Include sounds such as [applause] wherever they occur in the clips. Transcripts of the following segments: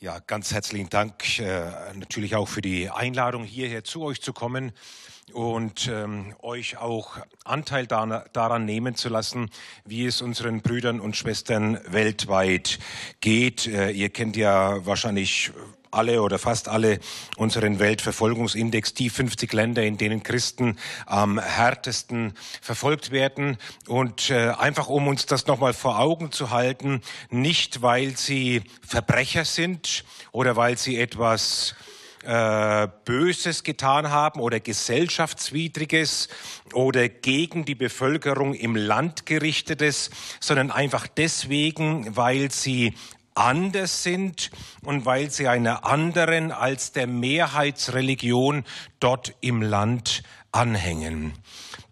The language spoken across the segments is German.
Ja, ganz herzlichen Dank äh, natürlich auch für die Einladung, hierher zu euch zu kommen und ähm, euch auch Anteil da, daran nehmen zu lassen, wie es unseren Brüdern und Schwestern weltweit geht. Äh, ihr kennt ja wahrscheinlich alle oder fast alle unseren Weltverfolgungsindex, die 50 Länder, in denen Christen am härtesten verfolgt werden. Und äh, einfach um uns das nochmal vor Augen zu halten, nicht weil sie Verbrecher sind oder weil sie etwas äh, Böses getan haben oder gesellschaftswidriges oder gegen die Bevölkerung im Land gerichtetes, sondern einfach deswegen, weil sie anders sind und weil sie einer anderen als der Mehrheitsreligion dort im Land anhängen.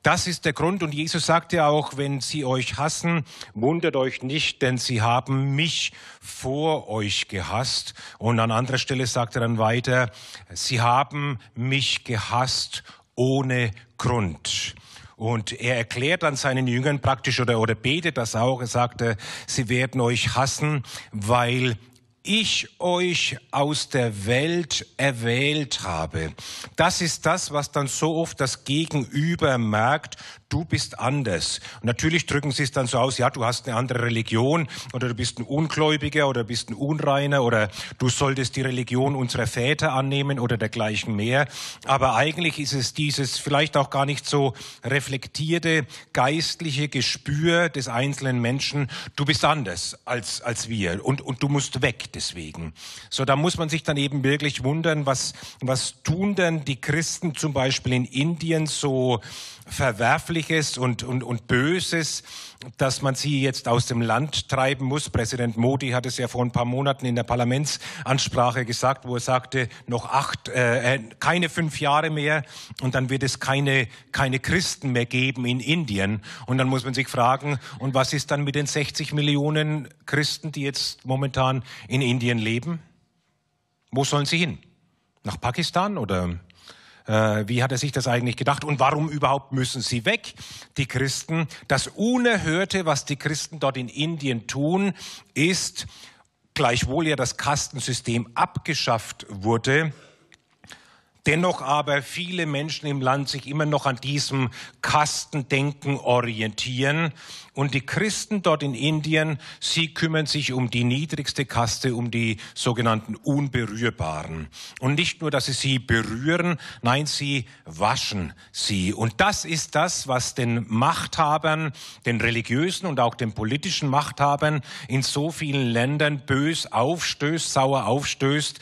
Das ist der Grund. Und Jesus sagt ja auch, wenn sie euch hassen, wundert euch nicht, denn sie haben mich vor euch gehasst. Und an anderer Stelle sagt er dann weiter, sie haben mich gehasst ohne Grund. Und er erklärt dann seinen Jüngern praktisch oder, oder betet das auch. Er sagte, sie werden euch hassen, weil ich euch aus der Welt erwählt habe. Das ist das, was dann so oft das Gegenüber merkt du bist anders. Und natürlich drücken sie es dann so aus, ja, du hast eine andere Religion oder du bist ein Ungläubiger oder du bist ein Unreiner oder du solltest die Religion unserer Väter annehmen oder dergleichen mehr. Aber eigentlich ist es dieses vielleicht auch gar nicht so reflektierte geistliche Gespür des einzelnen Menschen, du bist anders als, als wir und, und du musst weg deswegen. So, da muss man sich dann eben wirklich wundern, was, was tun denn die Christen zum Beispiel in Indien so Verwerfliches und, und, und Böses, dass man sie jetzt aus dem Land treiben muss. Präsident Modi hat es ja vor ein paar Monaten in der Parlamentsansprache gesagt, wo er sagte, noch acht, äh, äh, keine fünf Jahre mehr und dann wird es keine, keine Christen mehr geben in Indien. Und dann muss man sich fragen, und was ist dann mit den 60 Millionen Christen, die jetzt momentan in Indien leben? Wo sollen sie hin? Nach Pakistan oder äh, wie hat er sich das eigentlich gedacht und warum überhaupt müssen sie weg, die Christen? Das Unerhörte, was die Christen dort in Indien tun, ist, gleichwohl ja das Kastensystem abgeschafft wurde, Dennoch aber viele Menschen im Land sich immer noch an diesem Kastendenken orientieren. Und die Christen dort in Indien, sie kümmern sich um die niedrigste Kaste, um die sogenannten Unberührbaren. Und nicht nur, dass sie sie berühren, nein, sie waschen sie. Und das ist das, was den Machthabern, den religiösen und auch den politischen Machthabern in so vielen Ländern bös aufstößt, sauer aufstößt,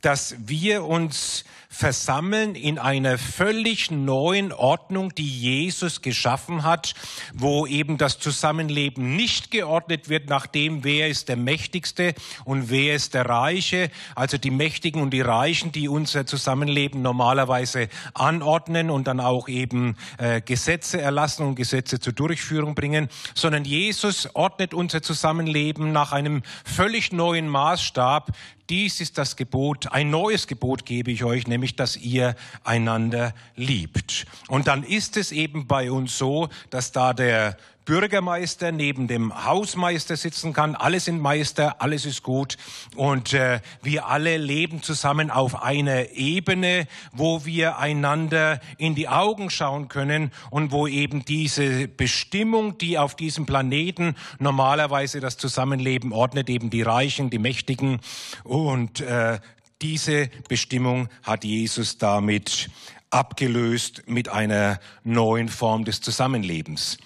dass wir uns versammeln in einer völlig neuen Ordnung, die Jesus geschaffen hat, wo eben das Zusammenleben nicht geordnet wird nach dem, wer ist der Mächtigste und wer ist der Reiche, also die Mächtigen und die Reichen, die unser Zusammenleben normalerweise anordnen und dann auch eben äh, Gesetze erlassen und Gesetze zur Durchführung bringen, sondern Jesus ordnet unser Zusammenleben nach einem völlig neuen Maßstab, dies ist das Gebot, ein neues Gebot gebe ich euch, nämlich, dass ihr einander liebt. Und dann ist es eben bei uns so, dass da der Bürgermeister neben dem Hausmeister sitzen kann. Alle sind Meister, alles ist gut. Und äh, wir alle leben zusammen auf einer Ebene, wo wir einander in die Augen schauen können und wo eben diese Bestimmung, die auf diesem Planeten normalerweise das Zusammenleben ordnet, eben die Reichen, die Mächtigen. Und äh, diese Bestimmung hat Jesus damit abgelöst mit einer neuen Form des Zusammenlebens.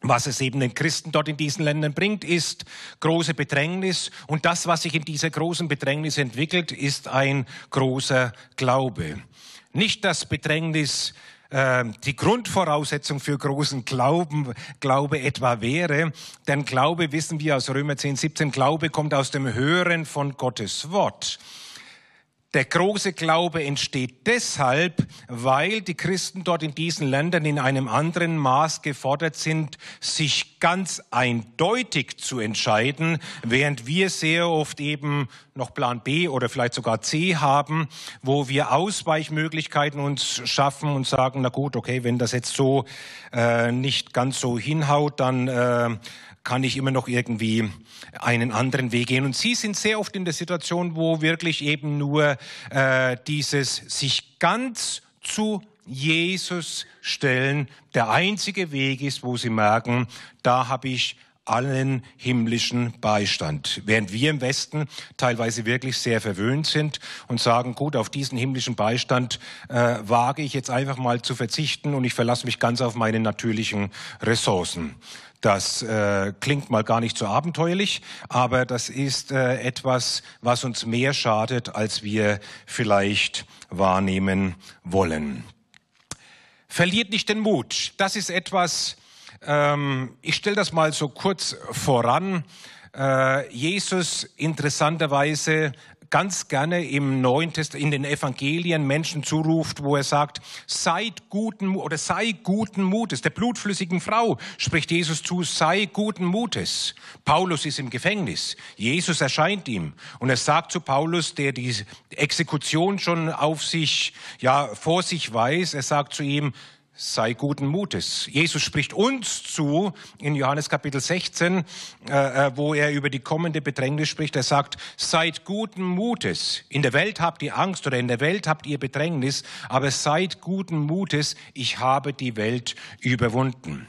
Was es eben den Christen dort in diesen Ländern bringt, ist große Bedrängnis. Und das, was sich in dieser großen Bedrängnis entwickelt, ist ein großer Glaube. Nicht das Bedrängnis äh, die Grundvoraussetzung für großen Glauben, Glaube etwa wäre. Denn Glaube, wissen wir aus Römer 10, 17, Glaube kommt aus dem Hören von Gottes Wort. Der große Glaube entsteht deshalb, weil die Christen dort in diesen Ländern in einem anderen Maß gefordert sind, sich ganz eindeutig zu entscheiden, während wir sehr oft eben noch Plan B oder vielleicht sogar C haben, wo wir Ausweichmöglichkeiten uns schaffen und sagen, na gut, okay, wenn das jetzt so äh, nicht ganz so hinhaut, dann äh, kann ich immer noch irgendwie einen anderen Weg gehen. Und Sie sind sehr oft in der Situation, wo wirklich eben nur äh, dieses sich ganz zu Jesus stellen der einzige Weg ist, wo Sie merken, da habe ich allen himmlischen Beistand. Während wir im Westen teilweise wirklich sehr verwöhnt sind und sagen, gut, auf diesen himmlischen Beistand äh, wage ich jetzt einfach mal zu verzichten und ich verlasse mich ganz auf meine natürlichen Ressourcen. Das äh, klingt mal gar nicht so abenteuerlich, aber das ist äh, etwas, was uns mehr schadet, als wir vielleicht wahrnehmen wollen. Verliert nicht den Mut. Das ist etwas, ähm, ich stelle das mal so kurz voran. Äh, Jesus interessanterweise ganz gerne im Neuen Testament, in den Evangelien Menschen zuruft, wo er sagt, seid guten, oder sei guten Mutes. Der blutflüssigen Frau spricht Jesus zu, sei guten Mutes. Paulus ist im Gefängnis. Jesus erscheint ihm. Und er sagt zu Paulus, der die Exekution schon auf sich, ja, vor sich weiß, er sagt zu ihm, sei guten Mutes. Jesus spricht uns zu in Johannes Kapitel 16, äh, äh, wo er über die kommende Bedrängnis spricht. Er sagt, seid guten Mutes. In der Welt habt ihr Angst oder in der Welt habt ihr Bedrängnis, aber seid guten Mutes. Ich habe die Welt überwunden.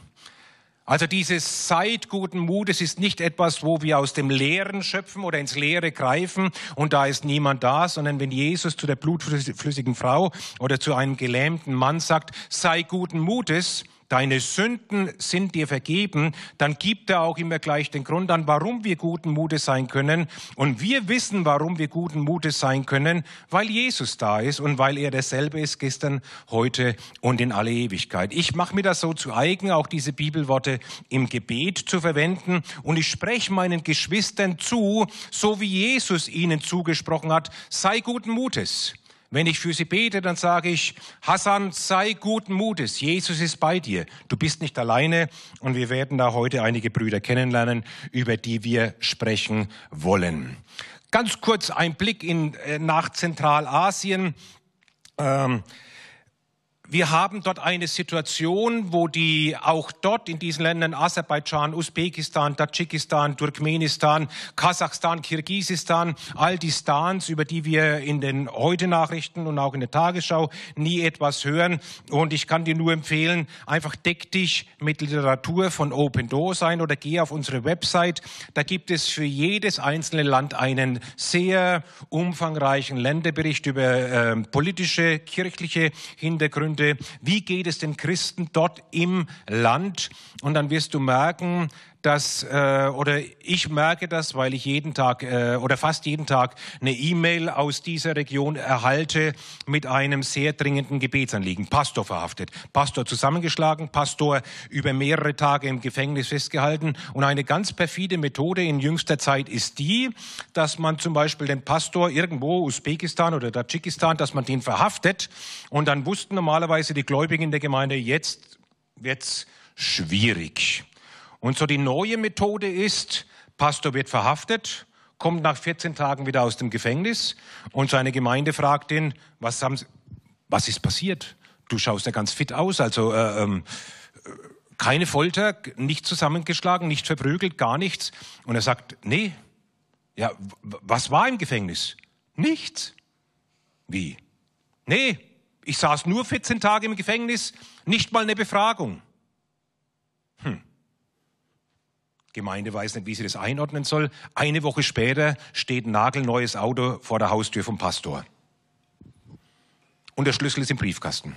Also dieses Seid guten Mutes ist nicht etwas, wo wir aus dem Leeren schöpfen oder ins Leere greifen und da ist niemand da, sondern wenn Jesus zu der blutflüssigen Frau oder zu einem gelähmten Mann sagt, sei guten Mutes, deine Sünden sind dir vergeben, dann gibt er auch immer gleich den Grund an, warum wir guten Mutes sein können. Und wir wissen, warum wir guten Mutes sein können, weil Jesus da ist und weil er derselbe ist gestern, heute und in alle Ewigkeit. Ich mache mir das so zu eigen, auch diese Bibelworte im Gebet zu verwenden und ich spreche meinen Geschwistern zu, so wie Jesus ihnen zugesprochen hat, sei guten Mutes. Wenn ich für sie bete, dann sage ich, Hassan, sei guten Mutes. Jesus ist bei dir. Du bist nicht alleine. Und wir werden da heute einige Brüder kennenlernen, über die wir sprechen wollen. Ganz kurz ein Blick in, äh, nach Zentralasien. Ähm, wir haben dort eine Situation, wo die auch dort in diesen Ländern Aserbaidschan, Usbekistan, Tadschikistan, Turkmenistan, Kasachstan, Kirgisistan, all die Stans, über die wir in den Heute-Nachrichten und auch in der Tagesschau nie etwas hören. Und ich kann dir nur empfehlen, einfach deck dich mit Literatur von Open Doors ein oder geh auf unsere Website. Da gibt es für jedes einzelne Land einen sehr umfangreichen Länderbericht über äh, politische, kirchliche Hintergründe Stunde, wie geht es den Christen dort im Land? Und dann wirst du merken, dass, äh, oder ich merke das, weil ich jeden Tag äh, oder fast jeden Tag eine E-Mail aus dieser Region erhalte mit einem sehr dringenden Gebetsanliegen. Pastor verhaftet, Pastor zusammengeschlagen, Pastor über mehrere Tage im Gefängnis festgehalten. Und eine ganz perfide Methode in jüngster Zeit ist die, dass man zum Beispiel den Pastor irgendwo, Usbekistan oder Tadschikistan, dass man den verhaftet. Und dann wussten normalerweise die Gläubigen in der Gemeinde, jetzt wird's schwierig. Und so die neue Methode ist, Pastor wird verhaftet, kommt nach 14 Tagen wieder aus dem Gefängnis und seine Gemeinde fragt ihn, was, haben Sie, was ist passiert? Du schaust ja ganz fit aus, also äh, äh, keine Folter, nicht zusammengeschlagen, nicht verprügelt, gar nichts. Und er sagt, nee, ja, was war im Gefängnis? Nichts. Wie? Nee, ich saß nur 14 Tage im Gefängnis, nicht mal eine Befragung. Gemeinde weiß nicht, wie sie das einordnen soll. Eine Woche später steht ein nagelneues Auto vor der Haustür vom Pastor. Und der Schlüssel ist im Briefkasten.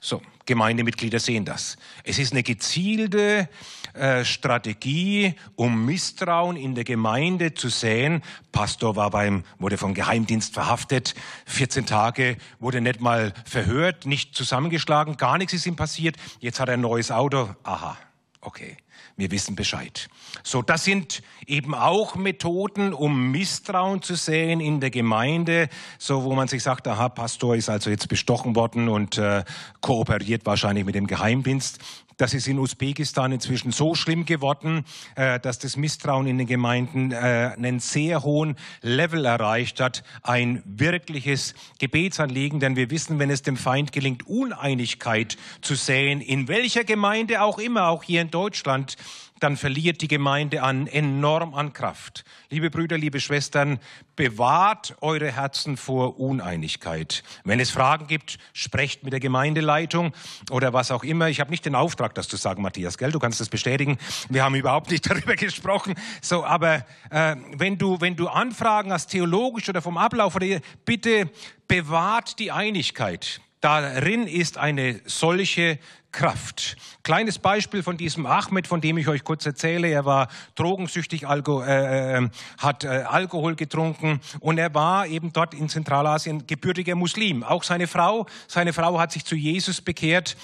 So, Gemeindemitglieder sehen das. Es ist eine gezielte äh, Strategie, um Misstrauen in der Gemeinde zu säen. Pastor war beim, wurde vom Geheimdienst verhaftet, 14 Tage, wurde nicht mal verhört, nicht zusammengeschlagen, gar nichts ist ihm passiert. Jetzt hat er ein neues Auto. Aha, okay wir wissen Bescheid. So, das sind eben auch Methoden, um Misstrauen zu säen in der Gemeinde, so wo man sich sagt, aha, Pastor ist also jetzt bestochen worden und äh, kooperiert wahrscheinlich mit dem Geheimdienst. Das ist in Usbekistan inzwischen so schlimm geworden, äh, dass das Misstrauen in den Gemeinden äh, einen sehr hohen Level erreicht hat. Ein wirkliches Gebetsanliegen, denn wir wissen, wenn es dem Feind gelingt, Uneinigkeit zu säen, in welcher Gemeinde auch immer, auch hier in Deutschland, dann verliert die Gemeinde an enorm an Kraft. Liebe Brüder, liebe Schwestern, bewahrt eure Herzen vor Uneinigkeit. Wenn es Fragen gibt, sprecht mit der Gemeindeleitung oder was auch immer. Ich habe nicht den Auftrag, das zu sagen, Matthias, gell? Du kannst das bestätigen. Wir haben überhaupt nicht [laughs] darüber gesprochen. So, aber äh, wenn du wenn du Anfragen hast, theologisch oder vom Ablauf oder bitte bewahrt die Einigkeit. Darin ist eine solche Kraft. Kleines Beispiel von diesem Ahmed, von dem ich euch kurz erzähle. Er war drogensüchtig, Alko, äh, äh, hat äh, Alkohol getrunken und er war eben dort in Zentralasien gebürtiger Muslim. Auch seine Frau, seine Frau hat sich zu Jesus bekehrt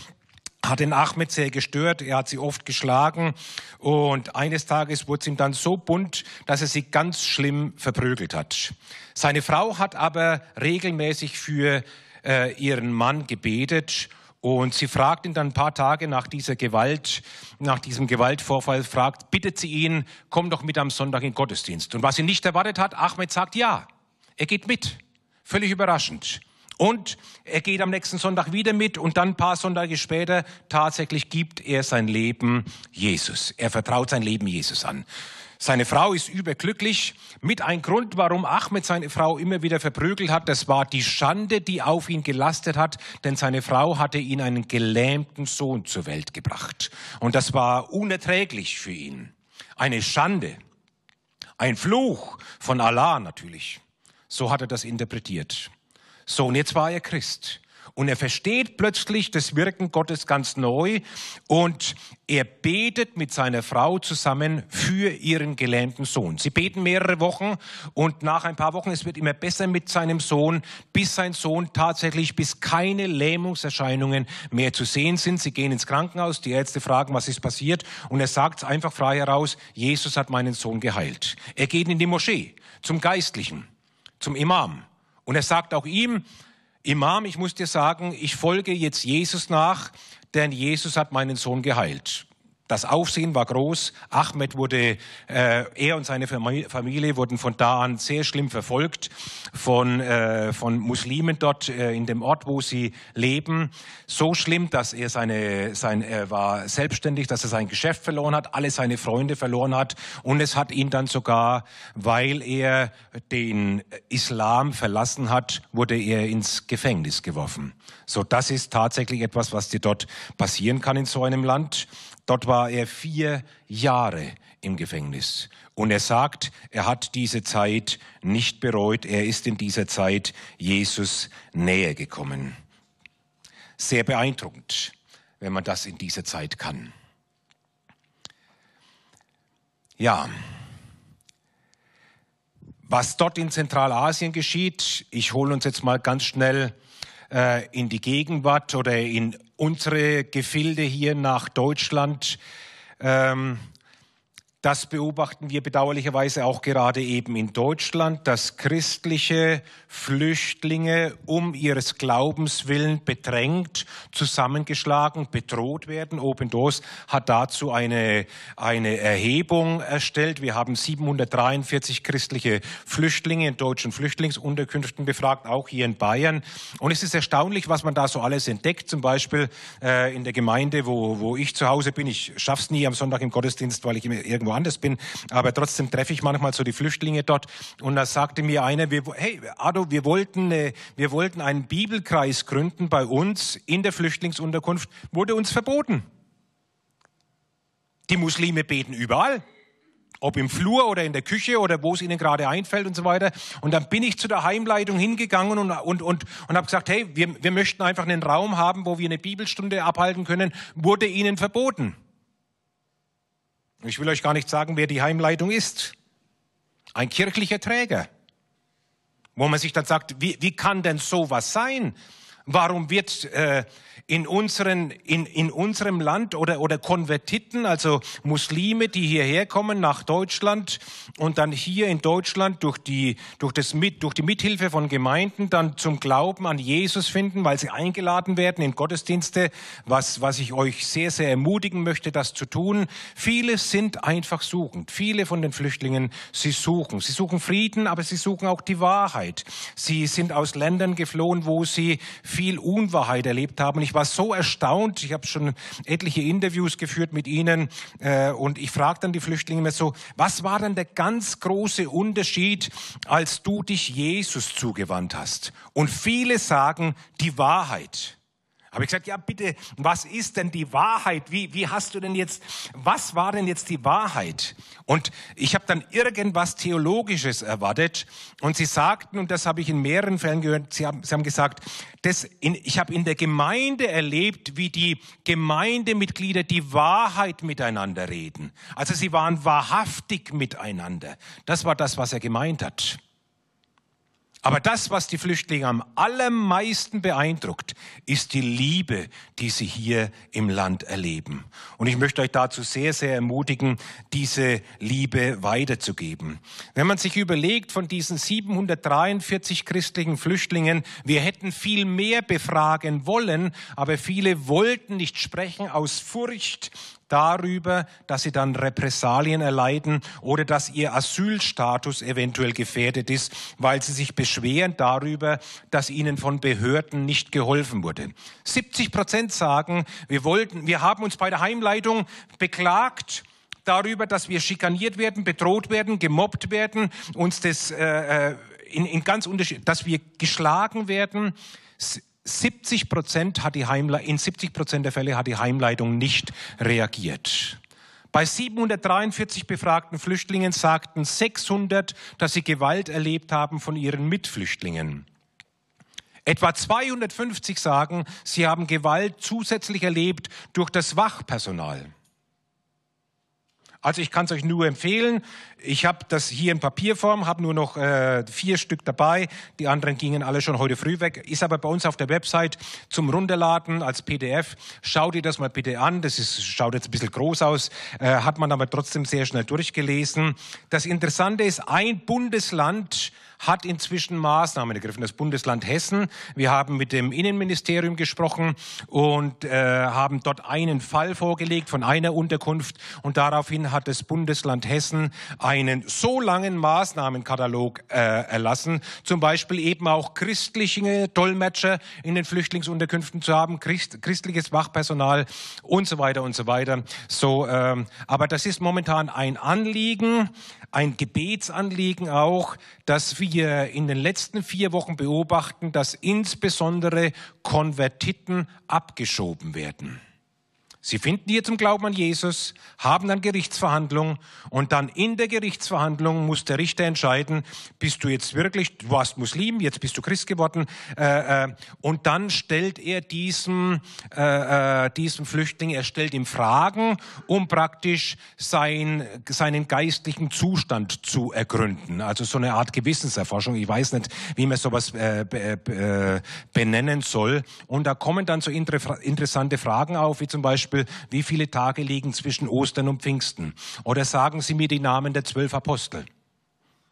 hat den Ahmed sehr gestört, er hat sie oft geschlagen und eines Tages wurde es ihm dann so bunt, dass er sie ganz schlimm verprügelt hat. Seine Frau hat aber regelmäßig für äh, ihren Mann gebetet und sie fragt ihn dann ein paar Tage nach dieser Gewalt, nach diesem Gewaltvorfall, fragt, bittet sie ihn, komm doch mit am Sonntag in Gottesdienst. Und was sie nicht erwartet hat, Ahmed sagt ja. Er geht mit. Völlig überraschend. Und er geht am nächsten Sonntag wieder mit und dann ein paar Sonntage später tatsächlich gibt er sein Leben Jesus. Er vertraut sein Leben Jesus an. Seine Frau ist überglücklich. Mit ein Grund, warum Ahmed seine Frau immer wieder verprügelt hat, das war die Schande, die auf ihn gelastet hat, denn seine Frau hatte ihn einen gelähmten Sohn zur Welt gebracht. Und das war unerträglich für ihn. Eine Schande. Ein Fluch von Allah natürlich. So hat er das interpretiert. So, und jetzt war er Christ. Und er versteht plötzlich das Wirken Gottes ganz neu und er betet mit seiner Frau zusammen für ihren gelähmten Sohn. Sie beten mehrere Wochen und nach ein paar Wochen, es wird immer besser mit seinem Sohn, bis sein Sohn tatsächlich, bis keine Lähmungserscheinungen mehr zu sehen sind. Sie gehen ins Krankenhaus, die Ärzte fragen, was ist passiert und er sagt einfach frei heraus, Jesus hat meinen Sohn geheilt. Er geht in die Moschee zum Geistlichen, zum Imam und er sagt auch ihm, Imam, ich muss dir sagen, ich folge jetzt Jesus nach, denn Jesus hat meinen Sohn geheilt. Das Aufsehen war groß. Ahmed wurde, äh, er und seine Familie wurden von da an sehr schlimm verfolgt von, äh, von Muslimen dort äh, in dem Ort, wo sie leben. So schlimm, dass er seine, sein, er war selbstständig, dass er sein Geschäft verloren hat, alle seine Freunde verloren hat. Und es hat ihn dann sogar, weil er den Islam verlassen hat, wurde er ins Gefängnis geworfen. So, das ist tatsächlich etwas, was dir dort passieren kann in so einem Land. Dort war er vier Jahre im Gefängnis. Und er sagt, er hat diese Zeit nicht bereut. Er ist in dieser Zeit Jesus näher gekommen. Sehr beeindruckend, wenn man das in dieser Zeit kann. Ja, was dort in Zentralasien geschieht, ich hole uns jetzt mal ganz schnell äh, in die Gegenwart oder in unsere Gefilde hier nach Deutschland. Ähm, das beobachten wir bedauerlicherweise auch gerade eben in Deutschland, dass christliche Flüchtlinge um ihres Glaubens willen bedrängt, zusammengeschlagen, bedroht werden. Open Doors hat dazu eine, eine Erhebung erstellt. Wir haben 743 christliche Flüchtlinge in deutschen Flüchtlingsunterkünften befragt, auch hier in Bayern. Und es ist erstaunlich, was man da so alles entdeckt. Zum Beispiel äh, in der Gemeinde, wo, wo ich zu Hause bin. Ich schaff's nie am Sonntag im Gottesdienst, weil ich irgendwo woanders bin, aber trotzdem treffe ich manchmal so die Flüchtlinge dort und da sagte mir einer, wir, hey Ado, wir wollten, äh, wir wollten einen Bibelkreis gründen bei uns in der Flüchtlingsunterkunft, wurde uns verboten. Die Muslime beten überall ob im Flur oder in der Küche oder wo es ihnen gerade einfällt und so weiter. Und dann bin ich zu der Heimleitung hingegangen und, und, und, und habe gesagt, hey, wir, wir möchten einfach einen Raum haben, wo wir eine Bibelstunde abhalten können, wurde ihnen verboten. Ich will euch gar nicht sagen, wer die Heimleitung ist. Ein kirchlicher Träger. Wo man sich dann sagt, wie, wie kann denn sowas sein? Warum wird äh, in, unseren, in, in unserem Land oder, oder Konvertiten, also Muslime, die hierher kommen nach Deutschland und dann hier in Deutschland durch die, durch, das mit, durch die Mithilfe von Gemeinden dann zum Glauben an Jesus finden, weil sie eingeladen werden in Gottesdienste, was, was ich euch sehr, sehr ermutigen möchte, das zu tun. Viele sind einfach suchend. Viele von den Flüchtlingen, sie suchen. Sie suchen Frieden, aber sie suchen auch die Wahrheit. Sie sind aus Ländern geflohen, wo sie viel Unwahrheit erlebt haben. Ich war so erstaunt. Ich habe schon etliche Interviews geführt mit ihnen äh, und ich frage dann die Flüchtlinge immer so, was war denn der ganz große Unterschied, als du dich Jesus zugewandt hast? Und viele sagen die Wahrheit. Habe ich gesagt, ja bitte, was ist denn die Wahrheit? Wie, wie hast du denn jetzt, was war denn jetzt die Wahrheit? Und ich habe dann irgendwas Theologisches erwartet und sie sagten, und das habe ich in mehreren Fällen gehört, sie haben, sie haben gesagt, das in, ich habe in der Gemeinde erlebt, wie die Gemeindemitglieder die Wahrheit miteinander reden. Also sie waren wahrhaftig miteinander. Das war das, was er gemeint hat. Aber das, was die Flüchtlinge am allermeisten beeindruckt, ist die Liebe, die sie hier im Land erleben. Und ich möchte euch dazu sehr, sehr ermutigen, diese Liebe weiterzugeben. Wenn man sich überlegt, von diesen 743 christlichen Flüchtlingen, wir hätten viel mehr befragen wollen, aber viele wollten nicht sprechen aus Furcht darüber, dass sie dann Repressalien erleiden oder dass ihr Asylstatus eventuell gefährdet ist, weil sie sich beschweren darüber, dass ihnen von Behörden nicht geholfen wurde. 70 Prozent sagen, wir wollten, wir haben uns bei der Heimleitung beklagt, darüber, dass wir schikaniert werden, bedroht werden, gemobbt werden, uns das äh, äh in, in ganz unterschiedlich, dass wir geschlagen werden. 70 Prozent hat die Heimle in 70 Prozent der Fälle hat die Heimleitung nicht reagiert. Bei 743 befragten Flüchtlingen sagten 600, dass sie Gewalt erlebt haben von ihren Mitflüchtlingen. Etwa 250 sagen, sie haben Gewalt zusätzlich erlebt durch das Wachpersonal. Also ich kann es euch nur empfehlen. Ich habe das hier in Papierform, habe nur noch äh, vier Stück dabei. Die anderen gingen alle schon heute früh weg. Ist aber bei uns auf der Website zum Runterladen als PDF. Schau dir das mal bitte an. Das ist, schaut jetzt ein bisschen groß aus, äh, hat man aber trotzdem sehr schnell durchgelesen. Das Interessante ist, ein Bundesland hat inzwischen Maßnahmen ergriffen. Das Bundesland Hessen. Wir haben mit dem Innenministerium gesprochen und äh, haben dort einen Fall vorgelegt von einer Unterkunft und daraufhin hat das Bundesland Hessen einen so langen Maßnahmenkatalog äh, erlassen, zum Beispiel eben auch christliche Dolmetscher in den Flüchtlingsunterkünften zu haben, Christ, christliches Wachpersonal und so weiter und so weiter. So, ähm, aber das ist momentan ein Anliegen, ein Gebetsanliegen auch, dass wir in den letzten vier Wochen beobachten, dass insbesondere Konvertiten abgeschoben werden. Sie finden hier zum Glauben an Jesus, haben dann Gerichtsverhandlung und dann in der Gerichtsverhandlung muss der Richter entscheiden, bist du jetzt wirklich, du warst Muslim, jetzt bist du Christ geworden äh, äh, und dann stellt er diesem, äh, äh, diesem Flüchtling, er stellt ihm Fragen, um praktisch sein, seinen geistlichen Zustand zu ergründen. Also so eine Art Gewissenserforschung. Ich weiß nicht, wie man sowas äh, äh, benennen soll. Und da kommen dann so inter interessante Fragen auf, wie zum Beispiel, Beispiel, wie viele Tage liegen zwischen Ostern und Pfingsten? Oder sagen Sie mir die Namen der zwölf Apostel.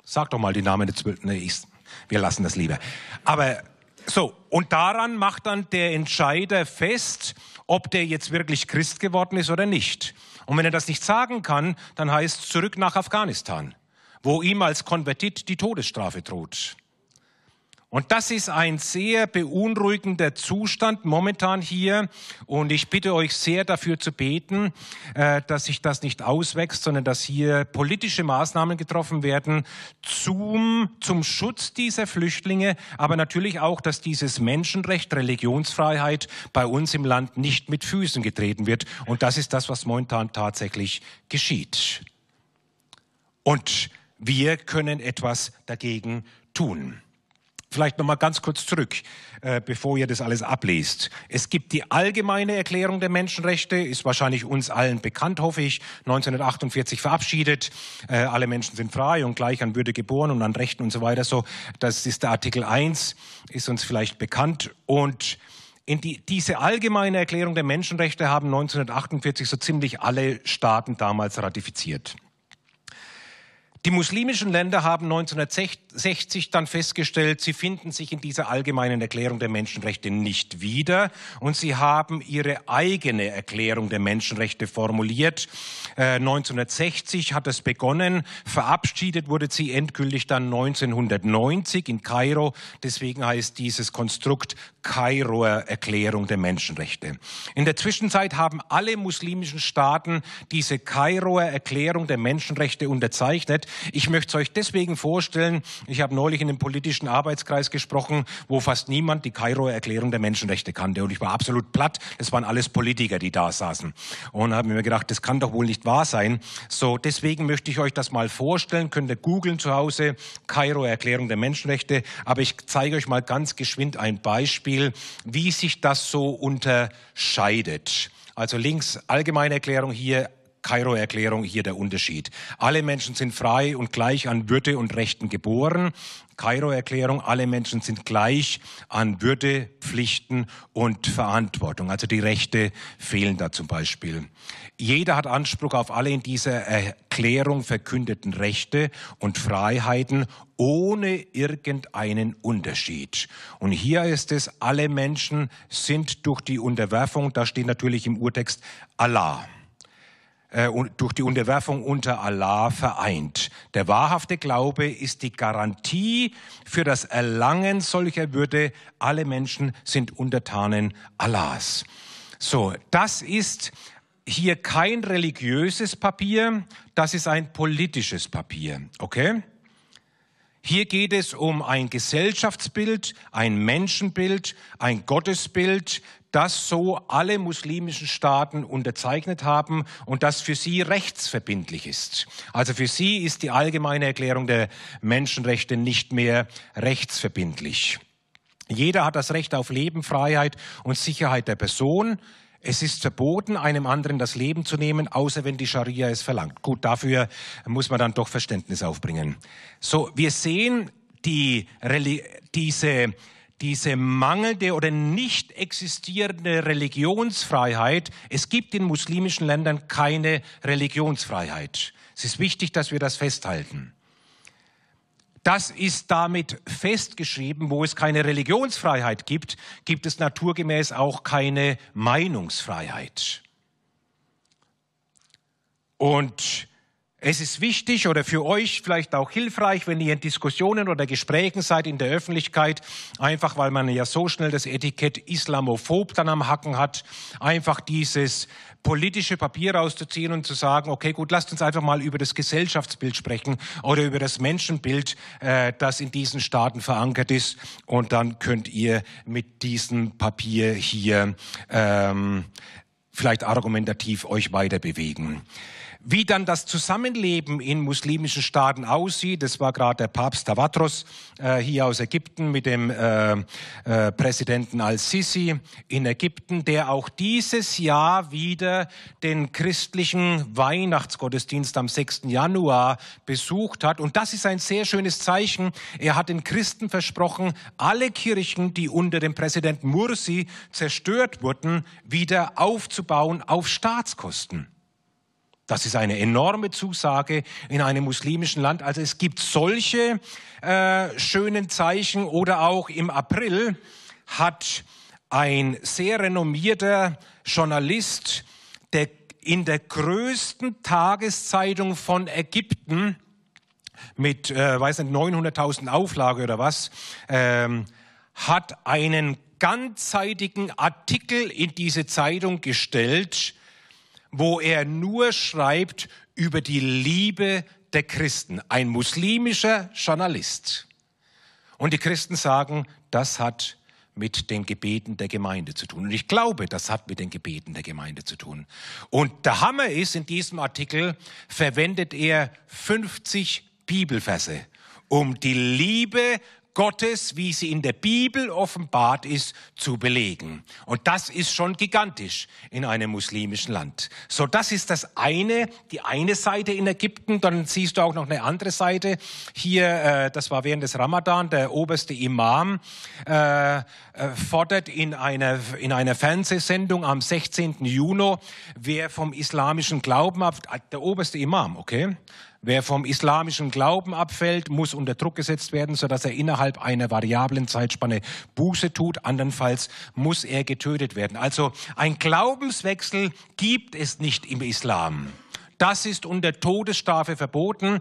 Sag doch mal die Namen der zwölf. Nee, ich, wir lassen das lieber. Aber so, und daran macht dann der Entscheider fest, ob der jetzt wirklich Christ geworden ist oder nicht. Und wenn er das nicht sagen kann, dann heißt zurück nach Afghanistan, wo ihm als Konvertit die Todesstrafe droht. Und das ist ein sehr beunruhigender Zustand momentan hier. Und ich bitte euch sehr dafür zu beten, äh, dass sich das nicht auswächst, sondern dass hier politische Maßnahmen getroffen werden zum, zum Schutz dieser Flüchtlinge, aber natürlich auch, dass dieses Menschenrecht, Religionsfreiheit bei uns im Land nicht mit Füßen getreten wird. Und das ist das, was momentan tatsächlich geschieht. Und wir können etwas dagegen tun. Vielleicht noch mal ganz kurz zurück, äh, bevor ihr das alles ablest. Es gibt die allgemeine Erklärung der Menschenrechte, ist wahrscheinlich uns allen bekannt, hoffe ich, 1948 verabschiedet. Äh, alle Menschen sind frei und gleich an Würde geboren und an Rechten und so weiter. So, das ist der Artikel 1, ist uns vielleicht bekannt. Und in die, diese allgemeine Erklärung der Menschenrechte haben 1948 so ziemlich alle Staaten damals ratifiziert. Die muslimischen Länder haben 1960 dann festgestellt, sie finden sich in dieser allgemeinen Erklärung der Menschenrechte nicht wieder und sie haben ihre eigene Erklärung der Menschenrechte formuliert. Äh, 1960 hat es begonnen, verabschiedet wurde sie endgültig dann 1990 in Kairo. Deswegen heißt dieses Konstrukt Kairoer Erklärung der Menschenrechte. In der Zwischenzeit haben alle muslimischen Staaten diese Kairoer Erklärung der Menschenrechte unterzeichnet. Ich möchte es euch deswegen vorstellen, ich habe neulich in einem politischen Arbeitskreis gesprochen, wo fast niemand die Kairoer Erklärung der Menschenrechte kannte. Und ich war absolut platt. Das waren alles Politiker, die da saßen. Und habe mir gedacht, das kann doch wohl nicht wahr sein. So, deswegen möchte ich euch das mal vorstellen. Könnt ihr googeln zu Hause, Kairoer Erklärung der Menschenrechte. Aber ich zeige euch mal ganz geschwind ein Beispiel, wie sich das so unterscheidet. Also links allgemeine Erklärung hier Kairo-Erklärung hier der Unterschied. Alle Menschen sind frei und gleich an Würde und Rechten geboren. Kairo-Erklärung, alle Menschen sind gleich an Würde, Pflichten und Verantwortung. Also die Rechte fehlen da zum Beispiel. Jeder hat Anspruch auf alle in dieser Erklärung verkündeten Rechte und Freiheiten ohne irgendeinen Unterschied. Und hier ist es, alle Menschen sind durch die Unterwerfung, da steht natürlich im Urtext Allah äh, durch die Unterwerfung unter Allah vereint. Der wahrhafte Glaube ist die Garantie für das Erlangen solcher Würde. Alle Menschen sind Untertanen Allahs. So, das ist hier kein religiöses Papier, das ist ein politisches Papier, okay? Hier geht es um ein Gesellschaftsbild, ein Menschenbild, ein Gottesbild, das so alle muslimischen Staaten unterzeichnet haben und das für sie rechtsverbindlich ist. Also für sie ist die allgemeine Erklärung der Menschenrechte nicht mehr rechtsverbindlich. Jeder hat das Recht auf Leben, Freiheit und Sicherheit der Person. Es ist verboten, einem anderen das Leben zu nehmen, außer wenn die Scharia es verlangt. Gut, dafür muss man dann doch Verständnis aufbringen. So, wir sehen die, diese diese mangelnde oder nicht existierende Religionsfreiheit. Es gibt in muslimischen Ländern keine Religionsfreiheit. Es ist wichtig, dass wir das festhalten. Das ist damit festgeschrieben, wo es keine Religionsfreiheit gibt, gibt es naturgemäß auch keine Meinungsfreiheit. Und es ist wichtig oder für euch vielleicht auch hilfreich, wenn ihr in Diskussionen oder Gesprächen seid in der Öffentlichkeit, einfach weil man ja so schnell das Etikett Islamophob dann am Hacken hat, einfach dieses politische Papier rauszuziehen und zu sagen, okay, gut, lasst uns einfach mal über das Gesellschaftsbild sprechen oder über das Menschenbild, äh, das in diesen Staaten verankert ist. Und dann könnt ihr mit diesem Papier hier ähm, vielleicht argumentativ euch weiter bewegen. Wie dann das Zusammenleben in muslimischen Staaten aussieht, das war gerade der Papst Tavatros äh, hier aus Ägypten mit dem äh, äh, Präsidenten al-Sisi in Ägypten, der auch dieses Jahr wieder den christlichen Weihnachtsgottesdienst am 6. Januar besucht hat. Und das ist ein sehr schönes Zeichen. Er hat den Christen versprochen, alle Kirchen, die unter dem Präsidenten Mursi zerstört wurden, wieder aufzubauen auf Staatskosten. Das ist eine enorme Zusage in einem muslimischen Land. Also es gibt solche äh, schönen Zeichen oder auch im April hat ein sehr renommierter Journalist der in der größten Tageszeitung von Ägypten mit, äh, weiß nicht, 900.000 Auflage oder was, ähm, hat einen ganzseitigen Artikel in diese Zeitung gestellt, wo er nur schreibt über die Liebe der Christen. Ein muslimischer Journalist. Und die Christen sagen, das hat mit den Gebeten der Gemeinde zu tun. Und ich glaube, das hat mit den Gebeten der Gemeinde zu tun. Und der Hammer ist, in diesem Artikel verwendet er 50 Bibelverse, um die Liebe Gottes, wie sie in der Bibel offenbart ist, zu belegen. Und das ist schon gigantisch in einem muslimischen Land. So, das ist das eine, die eine Seite in Ägypten. Dann siehst du auch noch eine andere Seite. Hier, äh, das war während des Ramadan, der oberste Imam äh, äh, fordert in einer, in einer Fernsehsendung am 16. Juni, wer vom islamischen Glauben ab, der oberste Imam, okay? Wer vom islamischen Glauben abfällt, muss unter Druck gesetzt werden, sodass er innerhalb einer variablen Zeitspanne Buße tut. Andernfalls muss er getötet werden. Also ein Glaubenswechsel gibt es nicht im Islam. Das ist unter Todesstrafe verboten.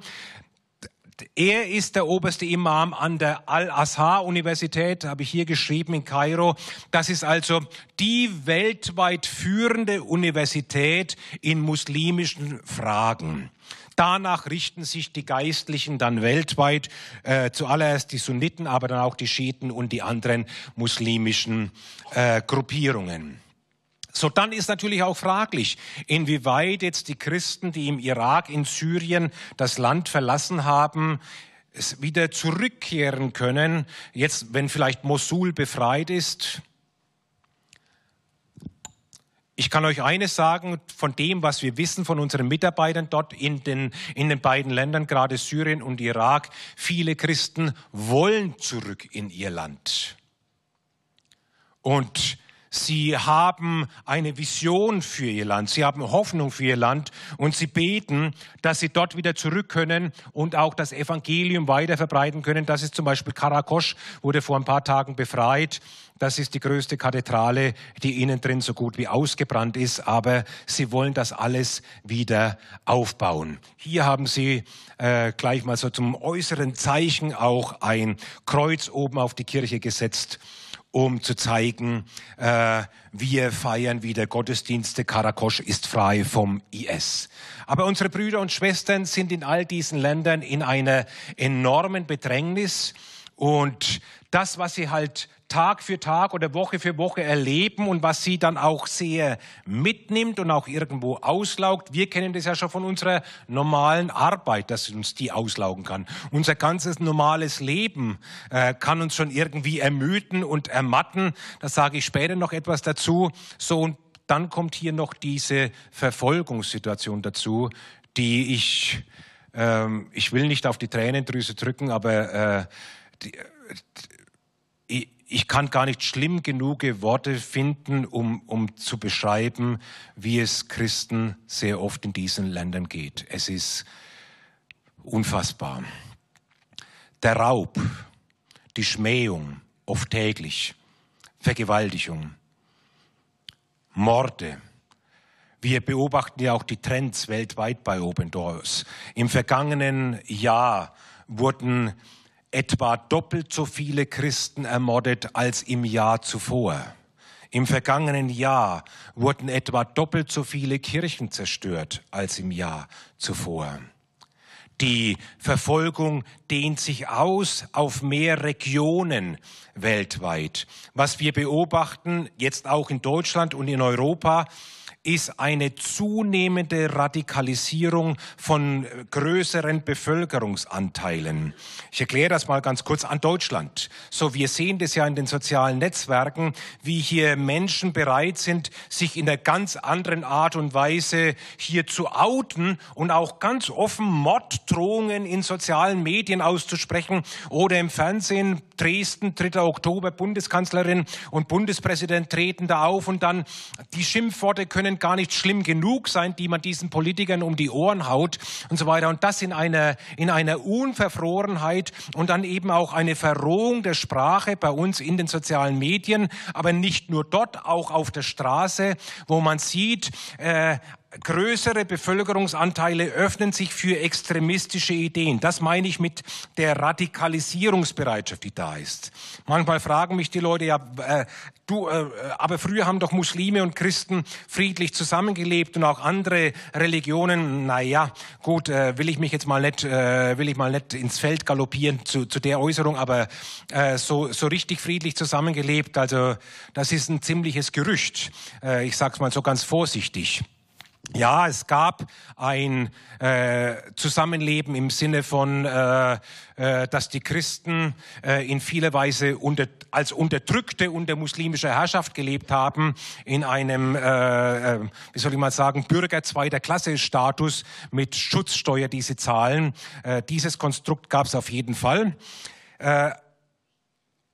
Er ist der oberste Imam an der Al-Azhar-Universität, habe ich hier geschrieben in Kairo. Das ist also die weltweit führende Universität in muslimischen Fragen. Danach richten sich die Geistlichen dann weltweit, äh, zuallererst die Sunniten, aber dann auch die Schiiten und die anderen muslimischen äh, Gruppierungen. So, dann ist natürlich auch fraglich, inwieweit jetzt die Christen, die im Irak, in Syrien das Land verlassen haben, es wieder zurückkehren können, jetzt, wenn vielleicht Mosul befreit ist. Ich kann euch eines sagen, von dem, was wir wissen von unseren Mitarbeitern dort in den, in den beiden Ländern, gerade Syrien und Irak, viele Christen wollen zurück in ihr Land. Und Sie haben eine Vision für ihr Land. Sie haben Hoffnung für ihr Land und sie beten, dass sie dort wieder zurück können und auch das Evangelium weiter verbreiten können. Das ist zum Beispiel Karakosch, wurde vor ein paar Tagen befreit. Das ist die größte Kathedrale, die innen drin so gut wie ausgebrannt ist, aber sie wollen das alles wieder aufbauen. Hier haben sie äh, gleich mal so zum äußeren Zeichen auch ein Kreuz oben auf die Kirche gesetzt um zu zeigen, äh, wir feiern wieder Gottesdienste. Karakosch ist frei vom IS. Aber unsere Brüder und Schwestern sind in all diesen Ländern in einer enormen Bedrängnis. Und das, was sie halt Tag für Tag oder Woche für Woche erleben und was sie dann auch sehr mitnimmt und auch irgendwo auslaugt. Wir kennen das ja schon von unserer normalen Arbeit, dass uns die auslaugen kann. Unser ganzes normales Leben äh, kann uns schon irgendwie ermüden und ermatten. Da sage ich später noch etwas dazu. So und dann kommt hier noch diese Verfolgungssituation dazu, die ich ähm, ich will nicht auf die Tränendrüse drücken, aber äh, die, ich kann gar nicht schlimm genug Worte finden, um, um zu beschreiben, wie es Christen sehr oft in diesen Ländern geht. Es ist unfassbar. Der Raub, die Schmähung, oft täglich, Vergewaltigung, Morde. Wir beobachten ja auch die Trends weltweit bei Open Doors. Im vergangenen Jahr wurden etwa doppelt so viele Christen ermordet als im Jahr zuvor. Im vergangenen Jahr wurden etwa doppelt so viele Kirchen zerstört als im Jahr zuvor. Die Verfolgung dehnt sich aus auf mehr Regionen weltweit. Was wir beobachten, jetzt auch in Deutschland und in Europa, ist eine zunehmende Radikalisierung von größeren Bevölkerungsanteilen. Ich erkläre das mal ganz kurz an Deutschland. So, wir sehen das ja in den sozialen Netzwerken, wie hier Menschen bereit sind, sich in einer ganz anderen Art und Weise hier zu outen und auch ganz offen Morddrohungen in sozialen Medien auszusprechen oder im Fernsehen Dresden, 3. Oktober, Bundeskanzlerin und Bundespräsident treten da auf und dann die Schimpfworte können können gar nicht schlimm genug sein, die man diesen Politikern um die Ohren haut und so weiter. Und das in einer, in einer Unverfrorenheit und dann eben auch eine Verrohung der Sprache bei uns in den sozialen Medien, aber nicht nur dort, auch auf der Straße, wo man sieht, äh, größere Bevölkerungsanteile öffnen sich für extremistische Ideen. Das meine ich mit der Radikalisierungsbereitschaft, die da ist. Manchmal fragen mich die Leute, ja, äh, du, äh, aber früher haben doch Muslime und Christen friedlich zusammengelebt und auch andere Religionen. Naja, gut, äh, will ich mich jetzt mal nicht, äh, will ich mal nicht ins Feld galoppieren zu, zu der Äußerung, aber äh, so, so richtig friedlich zusammengelebt, also das ist ein ziemliches Gerücht. Äh, ich sag's mal so ganz vorsichtig. Ja, es gab ein äh, Zusammenleben im Sinne von, äh, äh, dass die Christen äh, in vieler Weise unter, als Unterdrückte unter muslimischer Herrschaft gelebt haben, in einem, äh, äh, wie soll ich mal sagen, Bürger zweiter Klasse Status mit Schutzsteuer, die sie zahlen. Äh, dieses Konstrukt gab es auf jeden Fall.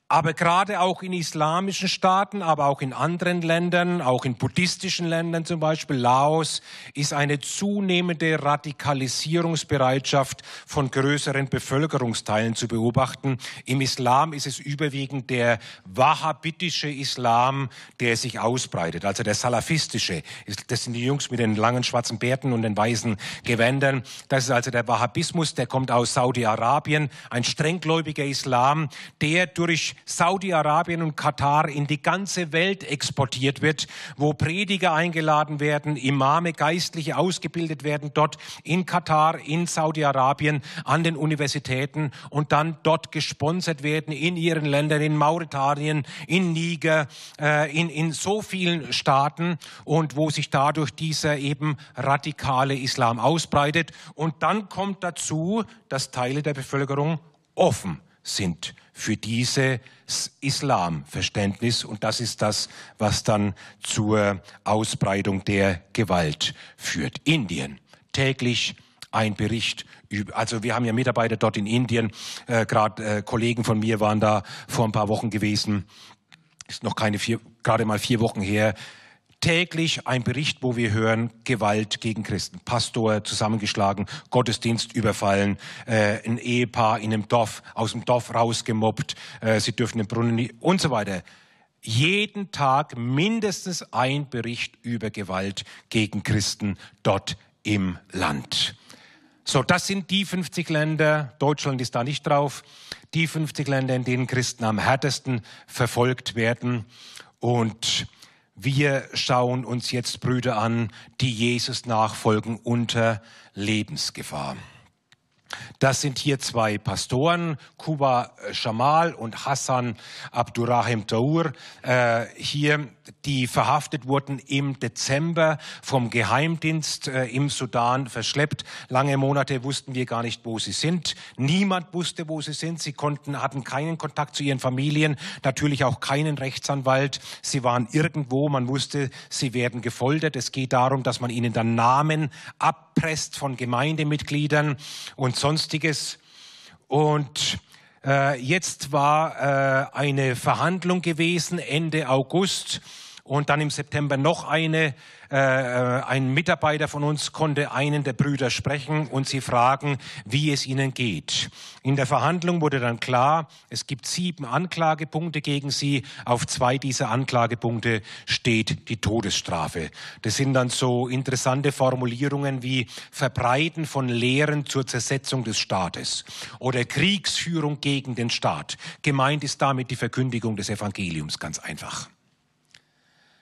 Aber gerade auch in islamischen Staaten, aber auch in anderen Ländern, auch in buddhistischen Ländern zum Beispiel, Laos, ist eine zunehmende Radikalisierungsbereitschaft von größeren Bevölkerungsteilen zu beobachten. Im Islam ist es überwiegend der wahhabitische Islam, der sich ausbreitet, also der salafistische. Das sind die Jungs mit den langen schwarzen Bärten und den weißen Gewändern. Das ist also der Wahhabismus, der kommt aus Saudi-Arabien, ein strenggläubiger Islam, der durch Saudi-Arabien und Katar in die ganze Welt exportiert wird, wo Prediger eingeladen werden, Imame, Geistliche ausgebildet werden dort in Katar, in Saudi-Arabien, an den Universitäten und dann dort gesponsert werden in ihren Ländern, in Mauretanien, in Niger, äh, in, in so vielen Staaten und wo sich dadurch dieser eben radikale Islam ausbreitet. Und dann kommt dazu, dass Teile der Bevölkerung offen sind für dieses Islamverständnis. Und das ist das, was dann zur Ausbreitung der Gewalt führt. Indien. Täglich ein Bericht über, also wir haben ja Mitarbeiter dort in Indien, äh, gerade äh, Kollegen von mir waren da vor ein paar Wochen gewesen, ist noch keine vier, gerade mal vier Wochen her, täglich ein Bericht, wo wir hören, Gewalt gegen Christen. Pastor zusammengeschlagen, Gottesdienst überfallen, äh, ein Ehepaar in einem Dorf, aus dem Dorf rausgemobbt, äh, sie dürfen den Brunnen nie, und so weiter. Jeden Tag mindestens ein Bericht über Gewalt gegen Christen dort im Land. So, das sind die 50 Länder, Deutschland ist da nicht drauf, die 50 Länder, in denen Christen am härtesten verfolgt werden. Und wir schauen uns jetzt Brüder an, die Jesus nachfolgen unter Lebensgefahr. Das sind hier zwei Pastoren, Kuba Shamal und Hassan Abdurrahim Taur, äh, hier, die verhaftet wurden im Dezember vom Geheimdienst äh, im Sudan verschleppt. Lange Monate wussten wir gar nicht, wo sie sind. Niemand wusste, wo sie sind. Sie konnten, hatten keinen Kontakt zu ihren Familien, natürlich auch keinen Rechtsanwalt. Sie waren irgendwo, man wusste, sie werden gefoltert. Es geht darum, dass man ihnen dann Namen abpresst von Gemeindemitgliedern und sonstiges. Und äh, jetzt war äh, eine Verhandlung gewesen Ende August. Und dann im September noch eine äh, äh, ein Mitarbeiter von uns konnte einen der Brüder sprechen und sie fragen, wie es ihnen geht. In der Verhandlung wurde dann klar, es gibt sieben Anklagepunkte gegen sie. Auf zwei dieser Anklagepunkte steht die Todesstrafe. Das sind dann so interessante Formulierungen wie Verbreiten von Lehren zur Zersetzung des Staates oder Kriegsführung gegen den Staat. Gemeint ist damit die Verkündigung des Evangeliums, ganz einfach.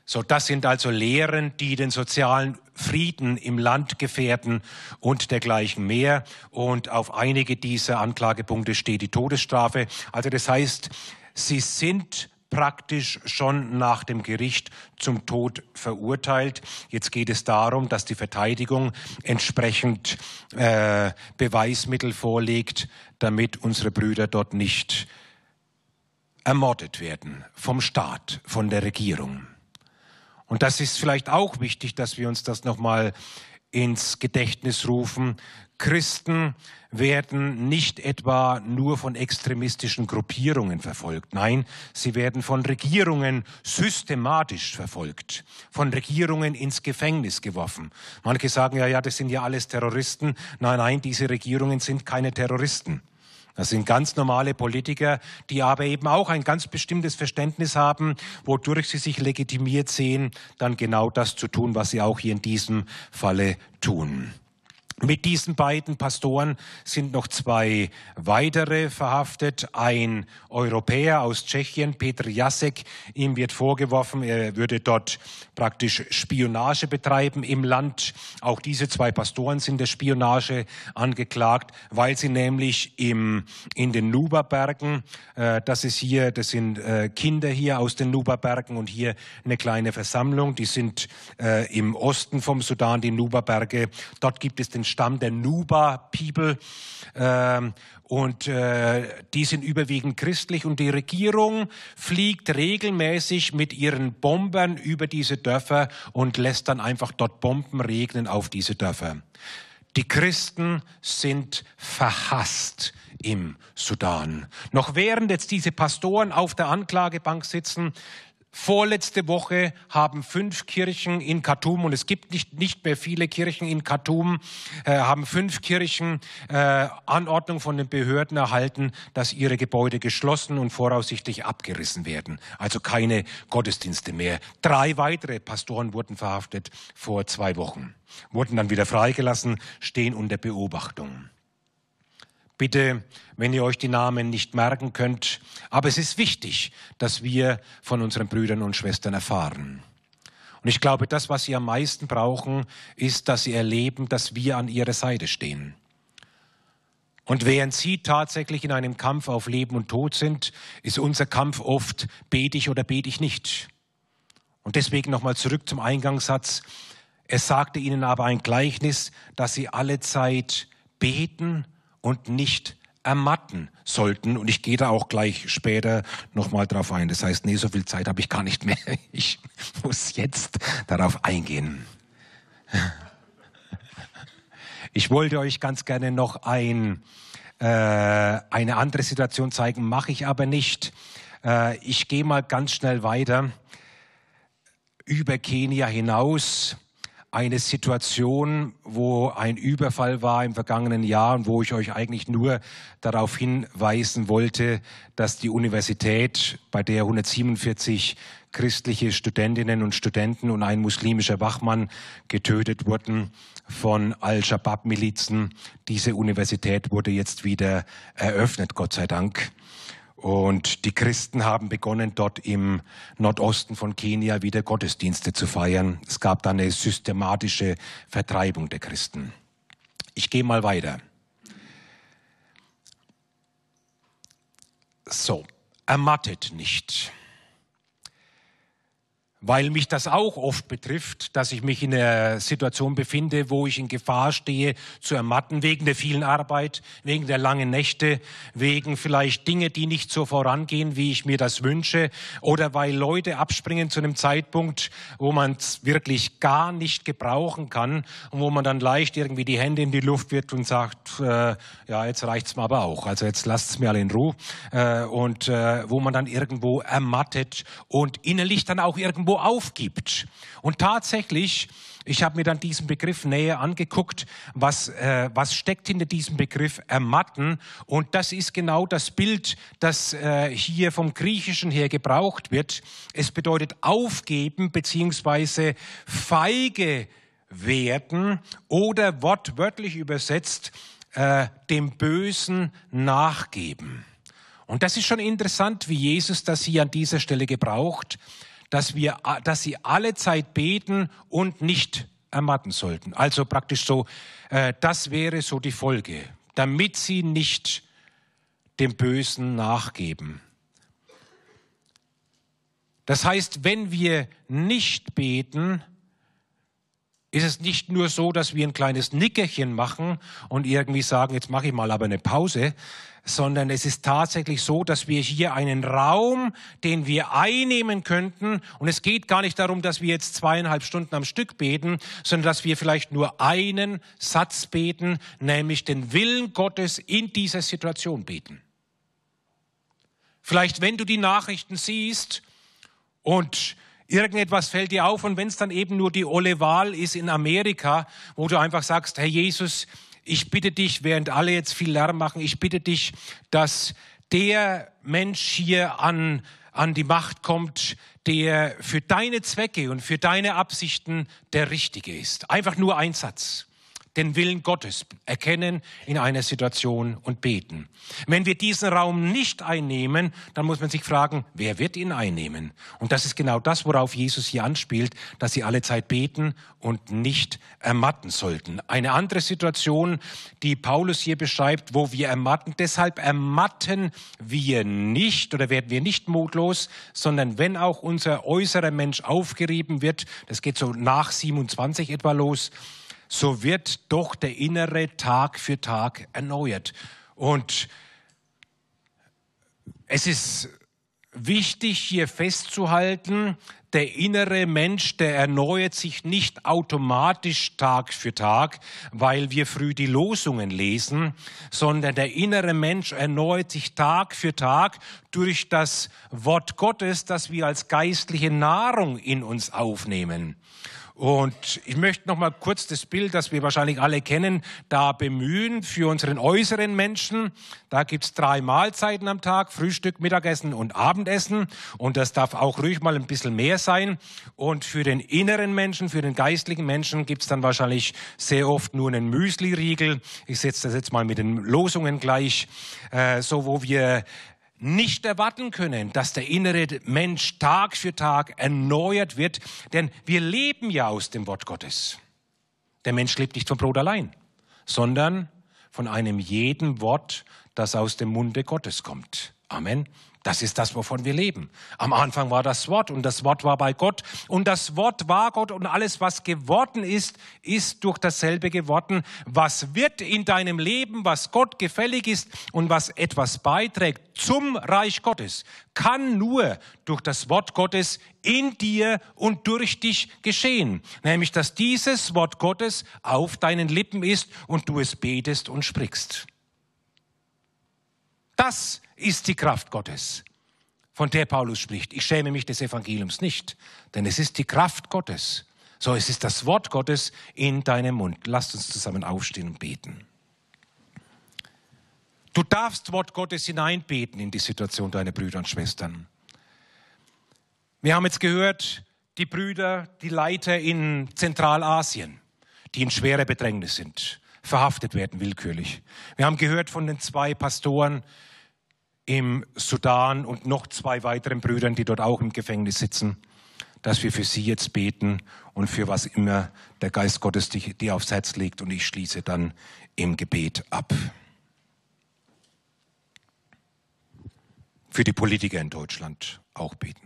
So, das sind also Lehren, die den sozialen Frieden im Land gefährden und dergleichen mehr. Und auf einige dieser Anklagepunkte steht die Todesstrafe. Also das heißt, sie sind praktisch schon nach dem Gericht zum Tod verurteilt. Jetzt geht es darum, dass die Verteidigung entsprechend äh, Beweismittel vorlegt, damit unsere Brüder dort nicht ermordet werden vom Staat, von der Regierung. Und das ist vielleicht auch wichtig, dass wir uns das nochmal ins Gedächtnis rufen. Christen werden nicht etwa nur von extremistischen Gruppierungen verfolgt. Nein, sie werden von Regierungen systematisch verfolgt, von Regierungen ins Gefängnis geworfen. Manche sagen ja, ja, das sind ja alles Terroristen. Nein, nein, diese Regierungen sind keine Terroristen. Das sind ganz normale Politiker, die aber eben auch ein ganz bestimmtes Verständnis haben, wodurch sie sich legitimiert sehen, dann genau das zu tun, was sie auch hier in diesem Falle tun. Mit diesen beiden Pastoren sind noch zwei weitere verhaftet. Ein Europäer aus Tschechien, Petr Jasek. Ihm wird vorgeworfen, er würde dort praktisch Spionage betreiben im Land. Auch diese zwei Pastoren sind der Spionage angeklagt, weil sie nämlich im, in den Nuba-Bergen, äh, das ist hier, das sind äh, Kinder hier aus den Nuba-Bergen und hier eine kleine Versammlung. Die sind äh, im Osten vom Sudan, die Nuba-Berge. Dort gibt es den Stamm der Nuba People. Ähm, und äh, die sind überwiegend christlich und die Regierung fliegt regelmäßig mit ihren Bombern über diese Dörfer und lässt dann einfach dort Bomben regnen auf diese Dörfer. Die Christen sind verhasst im Sudan. Noch während jetzt diese Pastoren auf der Anklagebank sitzen, Vorletzte Woche haben fünf Kirchen in Khartoum, und es gibt nicht, nicht mehr viele Kirchen in Khartoum, äh, haben fünf Kirchen äh, Anordnung von den Behörden erhalten, dass ihre Gebäude geschlossen und voraussichtlich abgerissen werden. Also keine Gottesdienste mehr. Drei weitere Pastoren wurden verhaftet vor zwei Wochen, wurden dann wieder freigelassen, stehen unter Beobachtung. Bitte, wenn ihr euch die Namen nicht merken könnt, aber es ist wichtig, dass wir von unseren Brüdern und Schwestern erfahren. Und ich glaube, das, was sie am meisten brauchen, ist, dass sie erleben, dass wir an ihrer Seite stehen. Und während sie tatsächlich in einem Kampf auf Leben und Tod sind, ist unser Kampf oft bete ich oder bete ich nicht. Und deswegen nochmal zurück zum Eingangssatz. Er sagte ihnen aber ein Gleichnis, dass sie alle Zeit beten und nicht ermatten sollten. Und ich gehe da auch gleich später nochmal drauf ein. Das heißt, nee, so viel Zeit habe ich gar nicht mehr. [laughs] Ich muss jetzt darauf eingehen. Ich wollte euch ganz gerne noch ein, äh, eine andere Situation zeigen, mache ich aber nicht. Äh, ich gehe mal ganz schnell weiter über Kenia hinaus eine Situation, wo ein Überfall war im vergangenen Jahr und wo ich euch eigentlich nur darauf hinweisen wollte, dass die Universität, bei der 147 christliche Studentinnen und Studenten und ein muslimischer Wachmann getötet wurden von Al-Shabaab-Milizen, diese Universität wurde jetzt wieder eröffnet, Gott sei Dank. Und die Christen haben begonnen, dort im Nordosten von Kenia wieder Gottesdienste zu feiern. Es gab dann eine systematische Vertreibung der Christen. Ich gehe mal weiter. So, ermattet nicht weil mich das auch oft betrifft, dass ich mich in einer Situation befinde, wo ich in Gefahr stehe zu ermatten wegen der vielen Arbeit, wegen der langen Nächte, wegen vielleicht Dinge, die nicht so vorangehen, wie ich mir das wünsche, oder weil Leute abspringen zu einem Zeitpunkt, wo man es wirklich gar nicht gebrauchen kann und wo man dann leicht irgendwie die Hände in die Luft wird und sagt, äh, ja, jetzt reicht's mir aber auch, also jetzt lasst es mir alle in Ruhe, äh, und äh, wo man dann irgendwo ermattet und innerlich dann auch irgendwo aufgibt. Und tatsächlich, ich habe mir dann diesen Begriff näher angeguckt, was, äh, was steckt hinter diesem Begriff ermatten. Und das ist genau das Bild, das äh, hier vom Griechischen her gebraucht wird. Es bedeutet aufgeben beziehungsweise feige werden oder wortwörtlich übersetzt äh, dem Bösen nachgeben. Und das ist schon interessant, wie Jesus das hier an dieser Stelle gebraucht dass wir, dass sie alle Zeit beten und nicht ermatten sollten. Also praktisch so, äh, das wäre so die Folge, damit sie nicht dem Bösen nachgeben. Das heißt, wenn wir nicht beten, ist es nicht nur so, dass wir ein kleines Nickerchen machen und irgendwie sagen, jetzt mache ich mal aber eine Pause, sondern es ist tatsächlich so, dass wir hier einen Raum, den wir einnehmen könnten, und es geht gar nicht darum, dass wir jetzt zweieinhalb Stunden am Stück beten, sondern dass wir vielleicht nur einen Satz beten, nämlich den Willen Gottes in dieser Situation beten. Vielleicht, wenn du die Nachrichten siehst und Irgendetwas fällt dir auf und wenn es dann eben nur die Olle Wahl ist in Amerika, wo du einfach sagst, Herr Jesus, ich bitte dich, während alle jetzt viel Lärm machen, ich bitte dich, dass der Mensch hier an, an die Macht kommt, der für deine Zwecke und für deine Absichten der Richtige ist. Einfach nur ein Satz den Willen Gottes erkennen in einer Situation und beten. Wenn wir diesen Raum nicht einnehmen, dann muss man sich fragen, wer wird ihn einnehmen? Und das ist genau das, worauf Jesus hier anspielt, dass sie alle Zeit beten und nicht ermatten sollten. Eine andere Situation, die Paulus hier beschreibt, wo wir ermatten, deshalb ermatten wir nicht oder werden wir nicht mutlos, sondern wenn auch unser äußerer Mensch aufgerieben wird, das geht so nach 27 etwa los, so wird doch der innere Tag für Tag erneuert. Und es ist wichtig hier festzuhalten, der innere Mensch, der erneuert sich nicht automatisch Tag für Tag, weil wir früh die Losungen lesen, sondern der innere Mensch erneuert sich Tag für Tag durch das Wort Gottes, das wir als geistliche Nahrung in uns aufnehmen. Und ich möchte noch mal kurz das Bild, das wir wahrscheinlich alle kennen, da bemühen für unseren äußeren Menschen. Da gibt's drei Mahlzeiten am Tag, Frühstück, Mittagessen und Abendessen. Und das darf auch ruhig mal ein bisschen mehr sein. Und für den inneren Menschen, für den geistlichen Menschen gibt's dann wahrscheinlich sehr oft nur einen Müsli-Riegel. Ich setze das jetzt mal mit den Losungen gleich, äh, so wo wir nicht erwarten können, dass der innere Mensch Tag für Tag erneuert wird, denn wir leben ja aus dem Wort Gottes. Der Mensch lebt nicht vom Brot allein, sondern von einem jeden Wort, das aus dem Munde Gottes kommt. Amen. Das ist das, wovon wir leben. Am Anfang war das Wort und das Wort war bei Gott und das Wort war Gott und alles, was geworden ist, ist durch dasselbe geworden. Was wird in deinem Leben, was Gott gefällig ist und was etwas beiträgt zum Reich Gottes, kann nur durch das Wort Gottes in dir und durch dich geschehen. Nämlich, dass dieses Wort Gottes auf deinen Lippen ist und du es betest und sprichst. Das ist die Kraft Gottes, von der Paulus spricht. Ich schäme mich des Evangeliums nicht, denn es ist die Kraft Gottes. So, es ist das Wort Gottes in deinem Mund. Lasst uns zusammen aufstehen und beten. Du darfst Wort Gottes hineinbeten in die Situation deiner Brüder und Schwestern. Wir haben jetzt gehört, die Brüder, die Leiter in Zentralasien, die in schwerer Bedrängnis sind, verhaftet werden willkürlich. Wir haben gehört von den zwei Pastoren, im Sudan und noch zwei weiteren Brüdern, die dort auch im Gefängnis sitzen, dass wir für sie jetzt beten und für was immer der Geist Gottes dir aufs Herz legt. Und ich schließe dann im Gebet ab. Für die Politiker in Deutschland auch beten.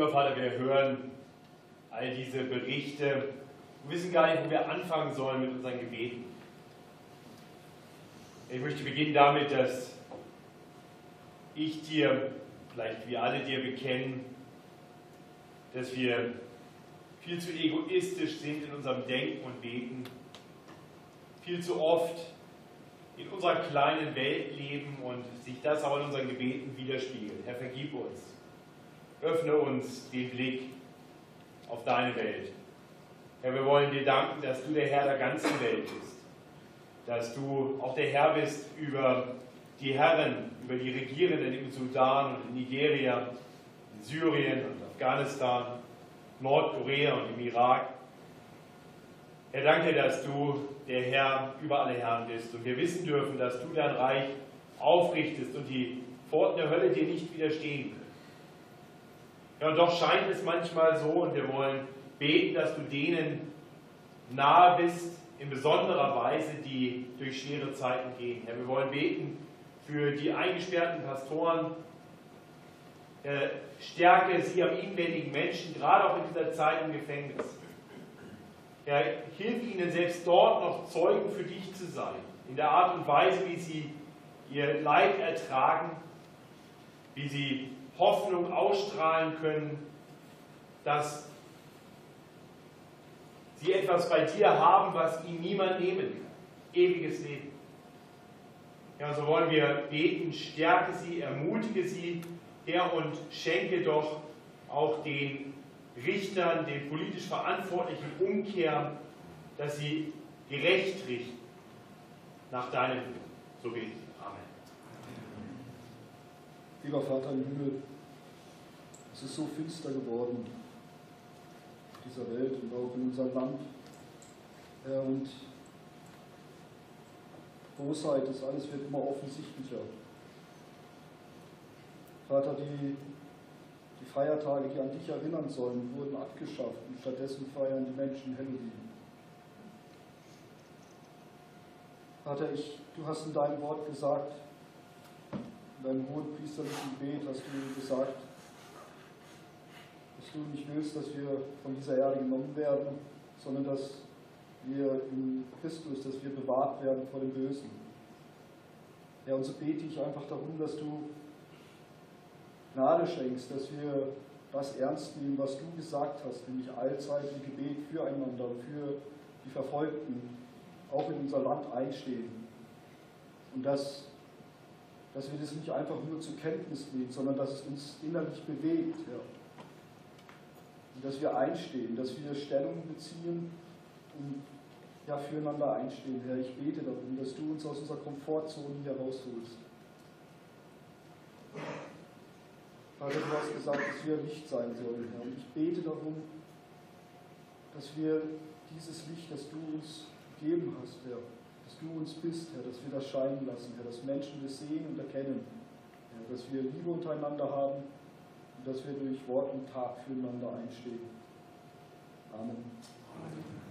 Lieber Vater, wir hören all diese Berichte und wissen gar nicht, wo wir anfangen sollen mit unseren Gebeten. Ich möchte beginnen damit, dass ich dir, vielleicht wir alle dir bekennen, dass wir viel zu egoistisch sind in unserem Denken und Beten, viel zu oft in unserer kleinen Welt leben und sich das auch in unseren Gebeten widerspiegelt. Herr, vergib uns öffne uns den Blick auf deine Welt. Herr, wir wollen dir danken, dass du der Herr der ganzen Welt bist, dass du auch der Herr bist über die Herren, über die Regierenden im Sudan und in Nigeria, in Syrien und Afghanistan, Nordkorea und im Irak. Herr, danke, dass du der Herr über alle Herren bist und wir wissen dürfen, dass du dein Reich aufrichtest und die Pforten der Hölle dir nicht widerstehen können. Ja, doch scheint es manchmal so, und wir wollen beten, dass du denen nahe bist, in besonderer Weise, die durch schwere Zeiten gehen. Herr, wir wollen beten für die eingesperrten Pastoren. Herr, stärke sie am inwendigen Menschen, gerade auch in dieser Zeit im Gefängnis. Herr, hilf ihnen selbst dort noch Zeugen für dich zu sein, in der Art und Weise, wie sie ihr Leid ertragen, wie sie Hoffnung ausstrahlen können, dass sie etwas bei dir haben, was ihnen niemand nehmen kann. Ewiges Leben. Ja, so wollen wir beten, stärke sie, ermutige sie, Herr, und schenke doch auch den Richtern, den politisch Verantwortlichen Umkehr, dass sie gerecht richten nach deinem Willen. So bete ich. Lieber Vater im Himmel, es ist so finster geworden in dieser Welt und auch in unserem Land. Und Bosheit, das alles wird immer offensichtlicher. Vater, die, die Feiertage, die an dich erinnern sollen, wurden abgeschafft und stattdessen feiern die Menschen Halloween. Vater, ich, du hast in deinem Wort gesagt, in deinem hohen priesterlichen Gebet hast du gesagt, dass du nicht willst, dass wir von dieser Erde genommen werden, sondern dass wir in Christus, dass wir bewahrt werden vor dem Bösen. Ja, und so bete ich einfach darum, dass du Gnade schenkst, dass wir das ernst nehmen, was du gesagt hast, nämlich allzeit im Gebet füreinander, für die Verfolgten, auch in unser Land einstehen. Und dass, dass wir das nicht einfach nur zur Kenntnis nehmen, sondern dass es uns innerlich bewegt. Ja. Und dass wir einstehen, dass wir Stellung beziehen und ja, füreinander einstehen. Herr, ich bete darum, dass du uns aus unserer Komfortzone herausholst. Vater, du hast gesagt, dass wir Licht sein sollen, Herr. Und ich bete darum, dass wir dieses Licht, das du uns gegeben hast, Herr, dass du uns bist, Herr, dass wir das scheinen lassen, Herr, dass Menschen das sehen und erkennen, Herr, dass wir Liebe untereinander haben dass wir durch Wort und Tat füreinander einstehen. Amen. Amen.